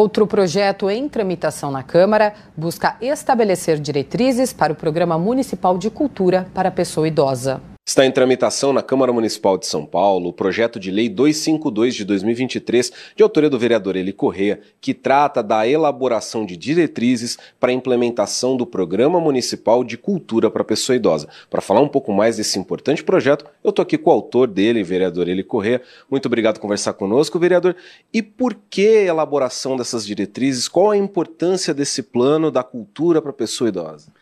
Outro projeto em tramitação na Câmara busca estabelecer diretrizes para o Programa Municipal de Cultura para a Pessoa Idosa. Está em tramitação na Câmara Municipal de São Paulo o projeto de lei 252 de 2023, de autoria do vereador Eli Correa, que trata da elaboração de diretrizes para a implementação do Programa Municipal de Cultura para a Pessoa Idosa. Para falar um pouco mais desse importante projeto, eu estou aqui com o autor dele, vereador Eli Correa. Muito obrigado por conversar conosco, vereador. E por que a elaboração dessas diretrizes? Qual a importância desse plano da cultura para a pessoa idosa?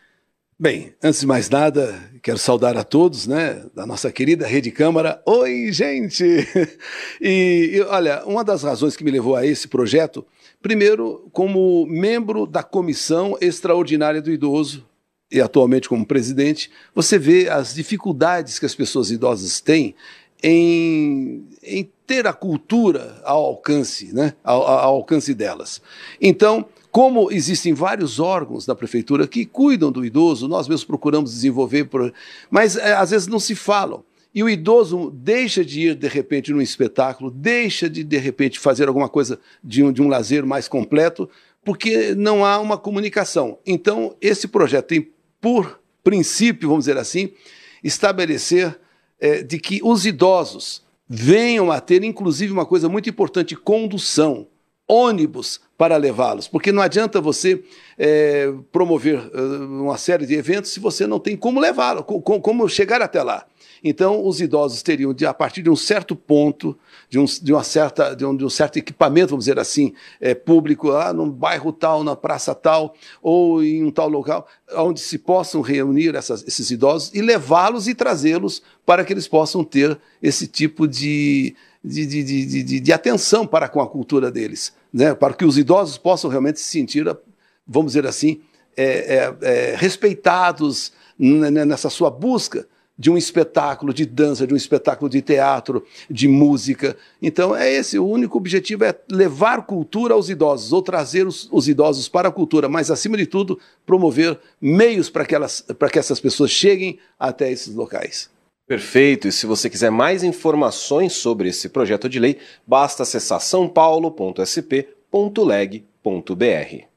Bem, antes de mais nada, quero saudar a todos, né, da nossa querida Rede Câmara. Oi, gente! E, olha, uma das razões que me levou a esse projeto, primeiro, como membro da Comissão Extraordinária do Idoso, e atualmente como presidente, você vê as dificuldades que as pessoas idosas têm em, em ter a cultura ao alcance, né, ao, ao alcance delas. Então, como existem vários órgãos da prefeitura que cuidam do idoso, nós mesmos procuramos desenvolver, mas é, às vezes não se falam. E o idoso deixa de ir, de repente, num espetáculo, deixa de, de repente, fazer alguma coisa de um, de um lazer mais completo, porque não há uma comunicação. Então, esse projeto tem, por princípio, vamos dizer assim, estabelecer é, de que os idosos venham a ter, inclusive, uma coisa muito importante: condução ônibus para levá-los, porque não adianta você é, promover uh, uma série de eventos se você não tem como levá-lo, como chegar até lá. Então, os idosos teriam, a partir de um certo ponto, de um, de uma certa, de um, de um certo equipamento, vamos dizer assim, é, público, lá num bairro tal, na praça tal, ou em um tal local, onde se possam reunir essas, esses idosos e levá-los e trazê-los para que eles possam ter esse tipo de, de, de, de, de, de atenção para com a cultura deles né, para que os idosos possam realmente se sentir, vamos dizer assim, é, é, é, respeitados nessa sua busca de um espetáculo de dança, de um espetáculo de teatro, de música. Então, é esse, o único objetivo é levar cultura aos idosos, ou trazer os, os idosos para a cultura, mas, acima de tudo, promover meios para que, elas, para que essas pessoas cheguem até esses locais. Perfeito. E se você quiser mais informações sobre esse projeto de lei, basta acessar sãopaulo.sp.leg.br.